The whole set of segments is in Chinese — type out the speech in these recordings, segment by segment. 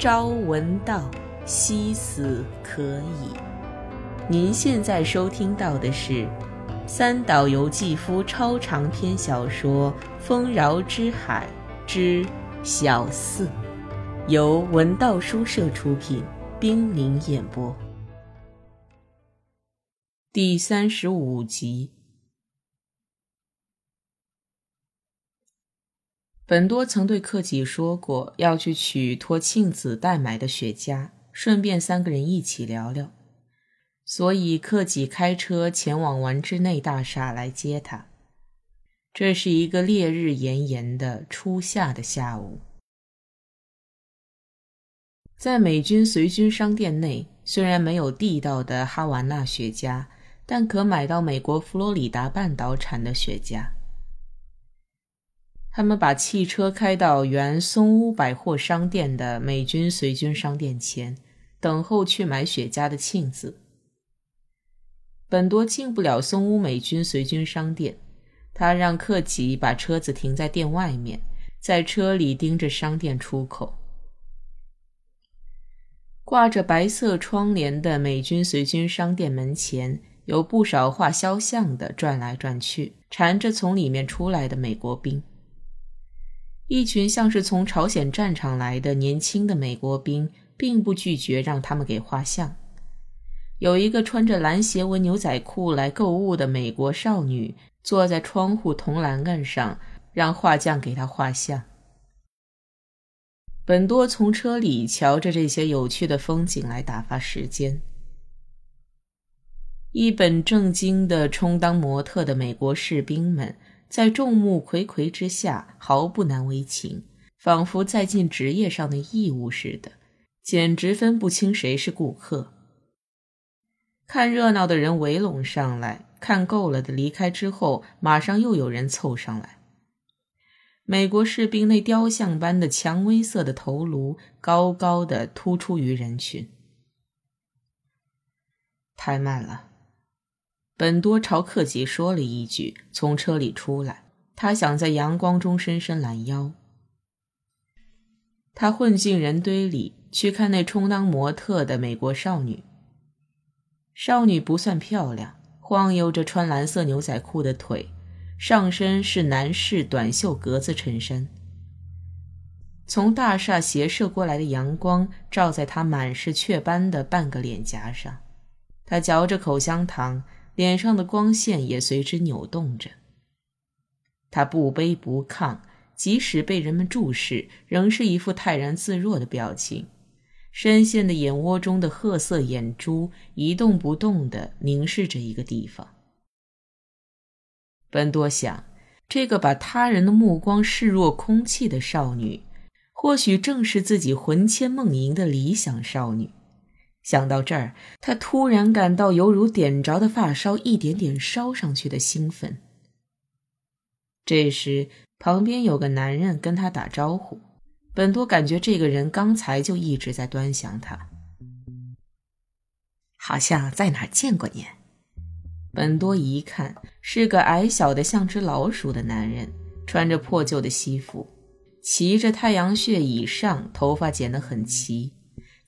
朝闻道，夕死可矣。您现在收听到的是三岛由纪夫超长篇小说《丰饶之海之小四》，由文道书社出品，冰凌演播，第三十五集。本多曾对克己说过要去取托庆子代买的雪茄，顺便三个人一起聊聊。所以克己开车前往丸之内大厦来接他。这是一个烈日炎炎的初夏的下午，在美军随军商店内，虽然没有地道的哈瓦那雪茄，但可买到美国佛罗里达半岛产的雪茄。他们把汽车开到原松屋百货商店的美军随军商店前，等候去买雪茄的庆子。本多进不了松屋美军随军商店，他让克己把车子停在店外面，在车里盯着商店出口。挂着白色窗帘的美军随军商店门前，有不少画肖像的转来转去，缠着从里面出来的美国兵。一群像是从朝鲜战场来的年轻的美国兵，并不拒绝让他们给画像。有一个穿着蓝斜纹牛仔裤来购物的美国少女，坐在窗户铜栏杆上，让画匠给她画像。本多从车里瞧着这些有趣的风景来打发时间。一本正经的充当模特的美国士兵们。在众目睽睽之下，毫不难为情，仿佛在尽职业上的义务似的，简直分不清谁是顾客。看热闹的人围拢上来，看够了的离开之后，马上又有人凑上来。美国士兵那雕像般的蔷薇色的头颅，高高的突出于人群。太慢了。本多朝克己说了一句，从车里出来。他想在阳光中伸伸懒腰。他混进人堆里去看那充当模特的美国少女。少女不算漂亮，晃悠着穿蓝色牛仔裤的腿，上身是男士短袖格子衬衫。从大厦斜射过来的阳光照在她满是雀斑的半个脸颊上。她嚼着口香糖。脸上的光线也随之扭动着。他不卑不亢，即使被人们注视，仍是一副泰然自若的表情。深陷的眼窝中的褐色眼珠一动不动地凝视着一个地方。本多想，这个把他人的目光视若空气的少女，或许正是自己魂牵梦萦的理想少女。想到这儿，他突然感到犹如点着的发梢一点点烧上去的兴奋。这时，旁边有个男人跟他打招呼。本多感觉这个人刚才就一直在端详他，好像在哪见过您。本多一看，是个矮小的像只老鼠的男人，穿着破旧的西服，骑着太阳穴以上，头发剪得很齐。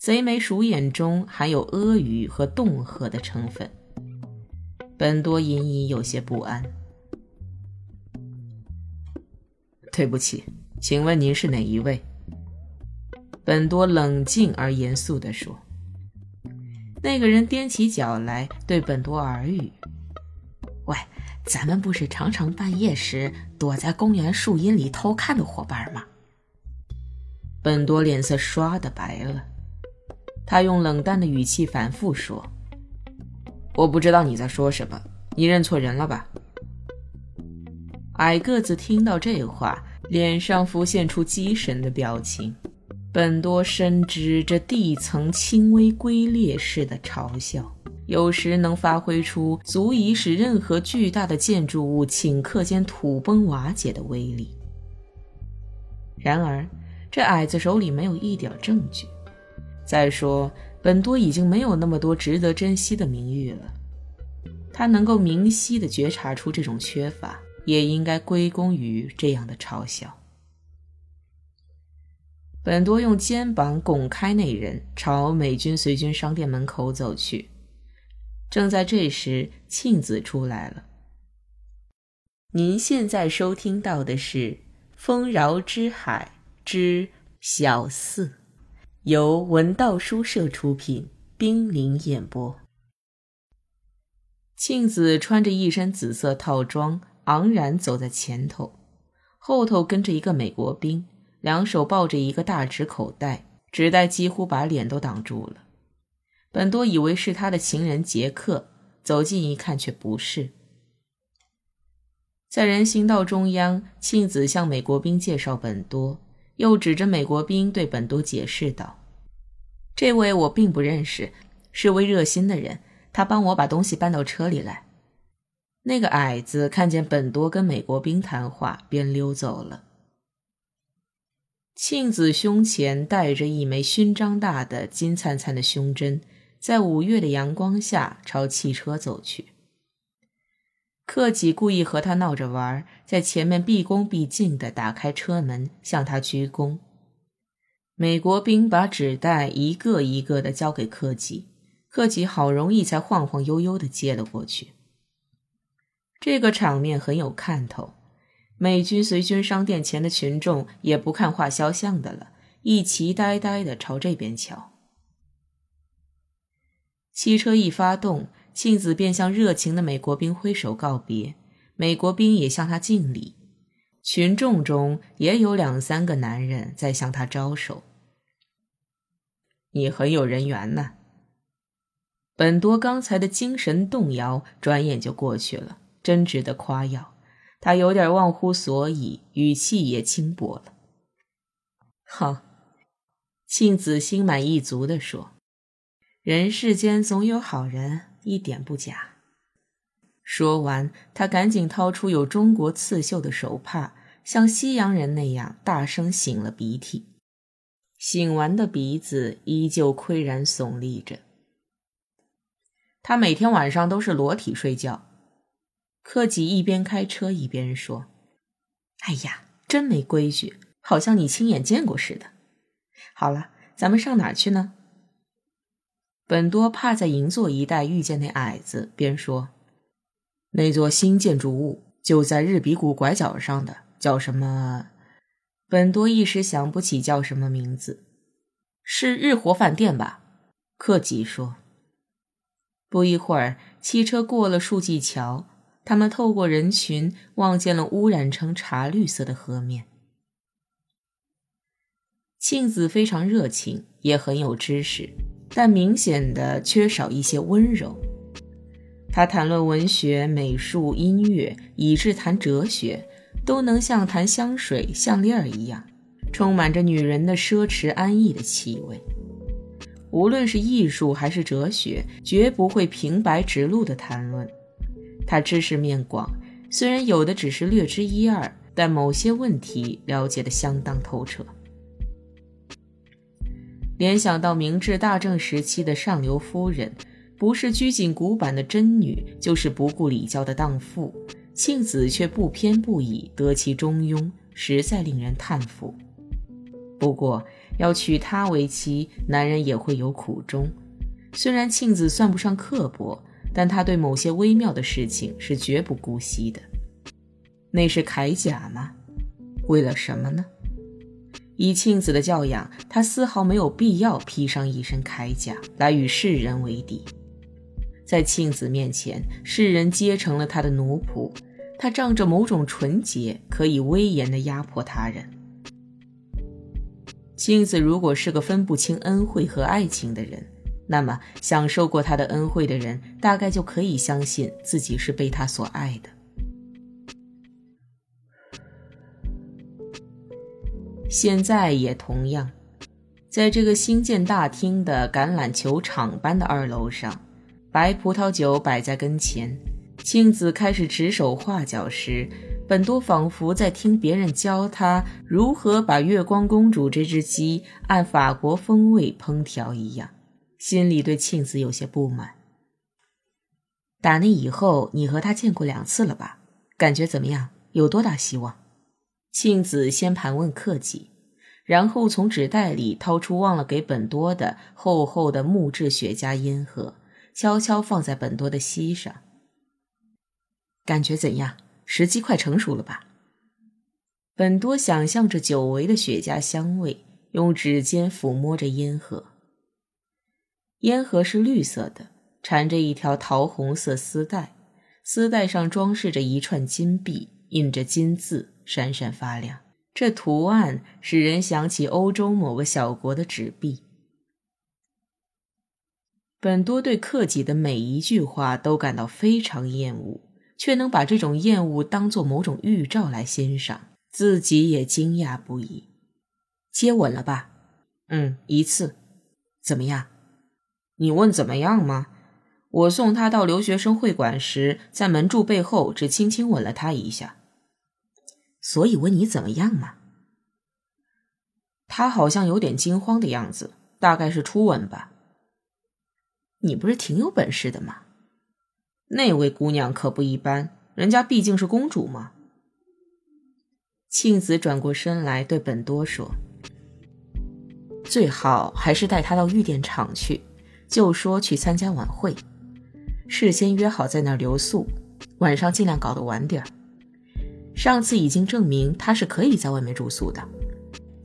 贼眉鼠眼中含有阿谀和恫吓的成分，本多隐隐有些不安。对不起，请问您是哪一位？本多冷静而严肃地说。那个人踮起脚来，对本多耳语：“喂，咱们不是常常半夜时躲在公园树荫里偷看的伙伴吗？”本多脸色唰的白了。他用冷淡的语气反复说：“我不知道你在说什么，你认错人了吧？”矮个子听到这话，脸上浮现出机神的表情。本多深知这地层轻微龟裂式的嘲笑，有时能发挥出足以使任何巨大的建筑物顷刻间土崩瓦解的威力。然而，这矮子手里没有一点证据。再说，本多已经没有那么多值得珍惜的名誉了。他能够明晰地觉察出这种缺乏，也应该归功于这样的嘲笑。本多用肩膀拱开那人，朝美军随军商店门口走去。正在这时，庆子出来了。您现在收听到的是《丰饶之海之小四》，由文道书社出品，冰凌演播。庆子穿着一身紫色套装，昂然走在前头，后头跟着一个美国兵。两手抱着一个大纸口袋，纸袋几乎把脸都挡住了。本多以为是他的情人杰克，走近一看却不是。在人行道中央，庆子向美国兵介绍本多，又指着美国兵对本多解释道：“这位我并不认识，是位热心的人，他帮我把东西搬到车里来。”那个矮子看见本多跟美国兵谈话，便溜走了。庆子胸前戴着一枚勋章大的金灿灿的胸针，在五月的阳光下朝汽车走去。克己故意和他闹着玩，在前面毕恭毕敬地打开车门向他鞠躬。美国兵把纸袋一个一个地交给克己，克己好容易才晃晃悠悠地接了过去。这个场面很有看头。美军随军商店前的群众也不看画肖像的了，一齐呆呆地朝这边瞧。汽车一发动，庆子便向热情的美国兵挥手告别，美国兵也向他敬礼。群众中也有两三个男人在向他招手。你很有人缘呢。本多刚才的精神动摇，转眼就过去了，真值得夸耀。他有点忘乎所以，语气也轻薄了。好，庆子心满意足地说：“人世间总有好人，一点不假。”说完，他赶紧掏出有中国刺绣的手帕，像西洋人那样大声擤了鼻涕。擤完的鼻子依旧岿然耸立着。他每天晚上都是裸体睡觉。柯吉一边开车一边说：“哎呀，真没规矩，好像你亲眼见过似的。好了，咱们上哪儿去呢？”本多怕在银座一带遇见那矮子，边说：“那座新建筑物就在日比谷拐角上的，叫什么？”本多一时想不起叫什么名字，是日活饭店吧？克吉说。不一会儿，汽车过了树记桥。他们透过人群望见了污染成茶绿色的河面。庆子非常热情，也很有知识，但明显的缺少一些温柔。他谈论文学、美术、音乐，以至谈哲学，都能像谈香水、项链一样，充满着女人的奢侈安逸的气味。无论是艺术还是哲学，绝不会平白直路的谈论。他知识面广，虽然有的只是略知一二，但某些问题了解的相当透彻。联想到明治大正时期的上流夫人，不是拘谨古板的贞女，就是不顾礼教的荡妇，庆子却不偏不倚，得其中庸，实在令人叹服。不过，要娶她为妻，男人也会有苦衷。虽然庆子算不上刻薄。但他对某些微妙的事情是绝不姑息的。那是铠甲吗？为了什么呢？以庆子的教养，他丝毫没有必要披上一身铠甲来与世人为敌。在庆子面前，世人皆成了他的奴仆。他仗着某种纯洁，可以威严地压迫他人。庆子如果是个分不清恩惠和爱情的人。那么，享受过他的恩惠的人，大概就可以相信自己是被他所爱的。现在也同样，在这个新建大厅的橄榄球场般的二楼上，白葡萄酒摆在跟前。庆子开始指手画脚时，本多仿佛在听别人教他如何把月光公主这只鸡按法国风味烹调一样。心里对庆子有些不满。打那以后，你和他见过两次了吧？感觉怎么样？有多大希望？庆子先盘问克己，然后从纸袋里掏出忘了给本多的厚厚的木质雪茄烟盒，悄悄放在本多的膝上。感觉怎样？时机快成熟了吧？本多想象着久违的雪茄香味，用指尖抚摸着烟盒。烟盒是绿色的，缠着一条桃红色丝带，丝带上装饰着一串金币，印着金字，闪闪发亮。这图案使人想起欧洲某个小国的纸币。本多对克己的每一句话都感到非常厌恶，却能把这种厌恶当作某种预兆来欣赏，自己也惊讶不已。接吻了吧？嗯，一次。怎么样？你问怎么样吗？我送他到留学生会馆时，在门柱背后只轻轻吻了他一下。所以问你怎么样嘛？他好像有点惊慌的样子，大概是初吻吧。你不是挺有本事的吗？那位姑娘可不一般，人家毕竟是公主嘛。庆子转过身来对本多说：“最好还是带她到御殿场去，就说去参加晚会，事先约好在那儿留宿，晚上尽量搞得晚点儿。”上次已经证明他是可以在外面住宿的，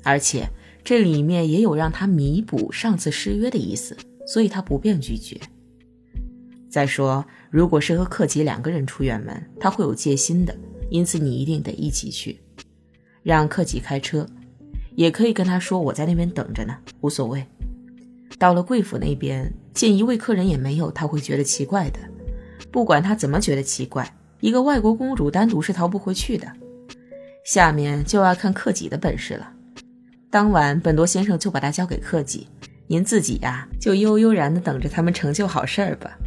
而且这里面也有让他弥补上次失约的意思，所以他不便拒绝。再说，如果是和克吉两个人出远门，他会有戒心的，因此你一定得一起去，让克吉开车，也可以跟他说我在那边等着呢，无所谓。到了贵府那边，见一位客人也没有，他会觉得奇怪的，不管他怎么觉得奇怪。一个外国公主单独是逃不回去的，下面就要看克己的本事了。当晚，本多先生就把她交给克己，您自己呀，就悠悠然的等着他们成就好事儿吧。